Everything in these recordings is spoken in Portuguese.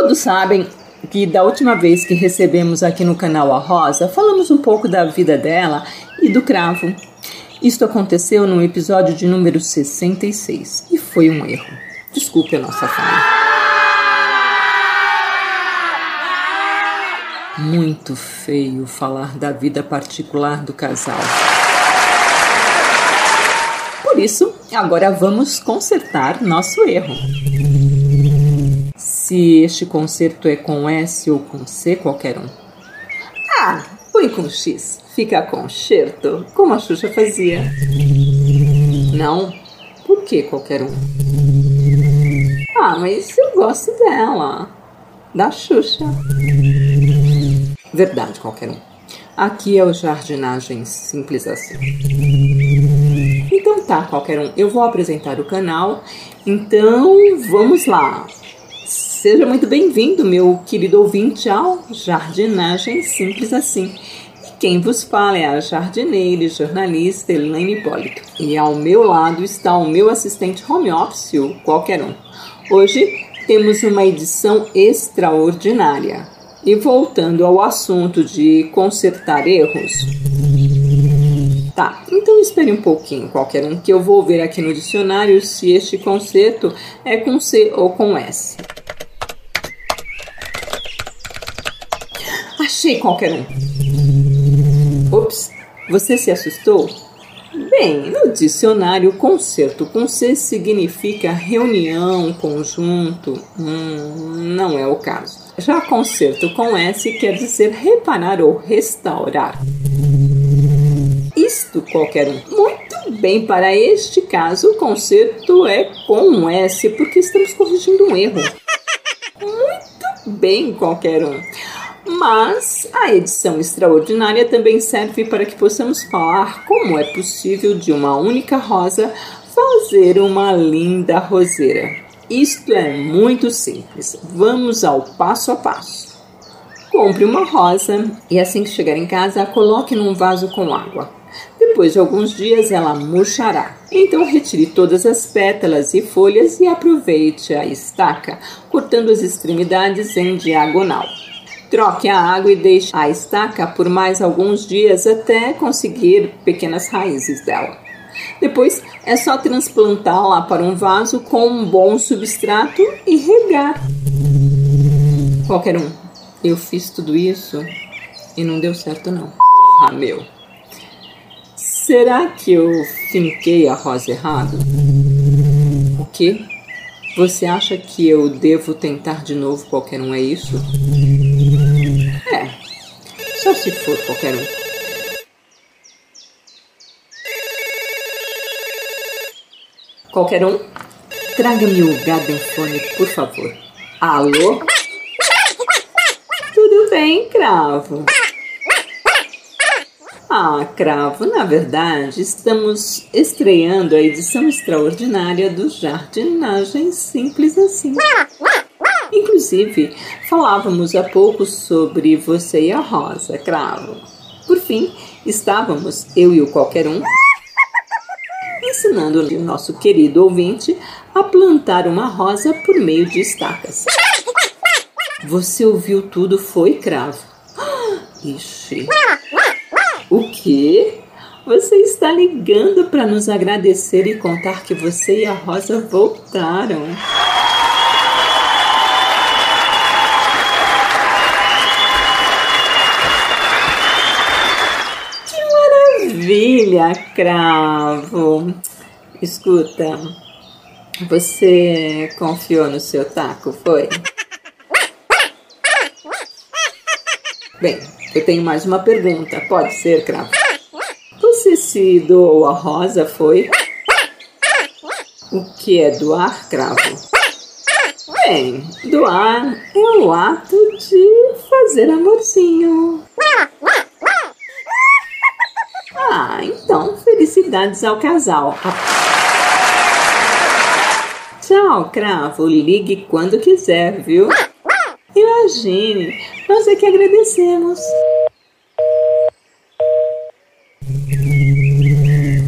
Todos sabem que da última vez que recebemos aqui no canal a Rosa, falamos um pouco da vida dela e do cravo. Isto aconteceu no episódio de número 66 e foi um erro. Desculpe a nossa falha. Muito feio falar da vida particular do casal. Por isso, agora vamos consertar nosso erro. Se este conserto é com S ou com C, qualquer um. Ah, põe com X, fica concerto, como a Xuxa fazia. Não, por que qualquer um? Ah, mas eu gosto dela, da Xuxa. Verdade, qualquer um. Aqui é o jardinagem simples assim. Então tá, qualquer um. Eu vou apresentar o canal. Então vamos lá. Seja muito bem-vindo, meu querido ouvinte, ao Jardinagem Simples Assim. E quem vos fala é a jardineira e jornalista Elaine Hipólito. E ao meu lado está o meu assistente home office, o qualquer um. Hoje temos uma edição extraordinária. E voltando ao assunto de consertar erros. Tá, então espere um pouquinho, qualquer um, que eu vou ver aqui no dicionário se este concerto é com C ou com S. Achei qualquer um. Ops, você se assustou? Bem, no dicionário, concerto com C significa reunião, conjunto. Hum, não é o caso. Já concerto com S quer dizer reparar ou restaurar. Isto qualquer um. Muito bem, para este caso, o concerto é com S, porque estamos corrigindo um erro. Muito bem, qualquer um. Mas a edição extraordinária também serve para que possamos falar como é possível de uma única rosa fazer uma linda roseira. Isto é muito simples. Vamos ao passo a passo. Compre uma rosa e assim que chegar em casa, a coloque num vaso com água. Depois de alguns dias ela murchará. Então retire todas as pétalas e folhas e aproveite a estaca, cortando as extremidades em diagonal. Troque a água e deixe a estaca por mais alguns dias até conseguir pequenas raízes dela. Depois é só transplantá-la para um vaso com um bom substrato e regar. Qualquer um. Eu fiz tudo isso e não deu certo não. Ah, meu. Será que eu finquei a rosa errado? O quê? Você acha que eu devo tentar de novo qualquer um, é isso? Se for qualquer um. Qualquer um, traga-me o Garden Phone, por favor. Alô? Tudo bem, Cravo? Ah, Cravo, na verdade, estamos estreando a edição extraordinária do Jardinagem Simples Assim. Inclusive, falávamos há pouco sobre você e a Rosa, Cravo. Por fim, estávamos, eu e o qualquer um, ensinando o nosso querido ouvinte a plantar uma rosa por meio de estacas. Você ouviu tudo, foi cravo. Ixi. O quê? Você está ligando para nos agradecer e contar que você e a Rosa voltaram. Maravilha, cravo. Escuta, você confiou no seu taco, foi? Bem, eu tenho mais uma pergunta. Pode ser, cravo? Você se doou a rosa, foi? O que é doar, cravo? Bem, doar é o ato de fazer amorzinho. Ah, então felicidades ao casal. Tchau, cravo. Ligue quando quiser, viu? Imagine, nós é que agradecemos.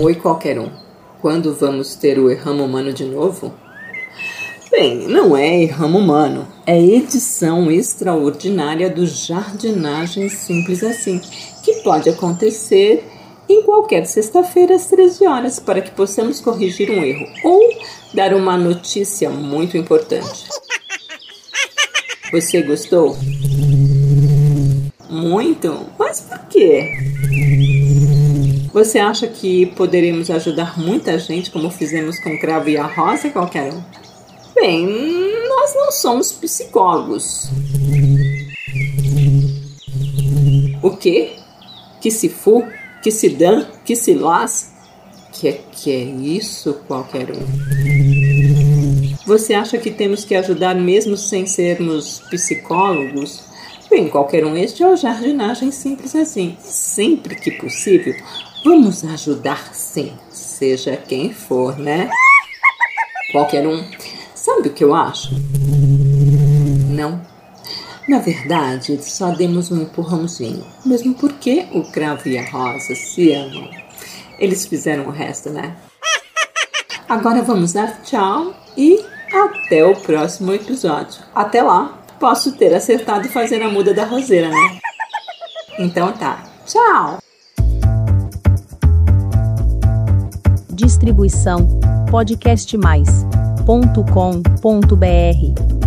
Oi, qualquer um. Quando vamos ter o Erramo Humano de novo? Bem, não é Erramo Humano, é edição extraordinária do Jardinagem Simples Assim, que pode acontecer em qualquer sexta-feira às 13 horas, para que possamos corrigir um erro ou dar uma notícia muito importante. Você gostou? Muito? Mas por quê? Você acha que poderemos ajudar muita gente como fizemos com o Cravo e a Rosa, qualquer um? Bem, nós não somos psicólogos. O quê? Que se fu? Que se dan? Que se las? Que, que é isso, qualquer um? Você acha que temos que ajudar mesmo sem sermos psicólogos? Bem, qualquer um, este é o jardinagem simples assim. Sempre que possível, vamos ajudar sim, seja quem for, né? Qualquer um. Sabe o que eu acho? Não. Na verdade, só demos um empurrãozinho, mesmo porque o cravo e a rosa se amam. Eles fizeram o resto, né? Agora vamos dar tchau e até o próximo episódio. Até lá, posso ter acertado fazer a muda da roseira, né? Então tá. Tchau! Distribuição podcastmais.com.br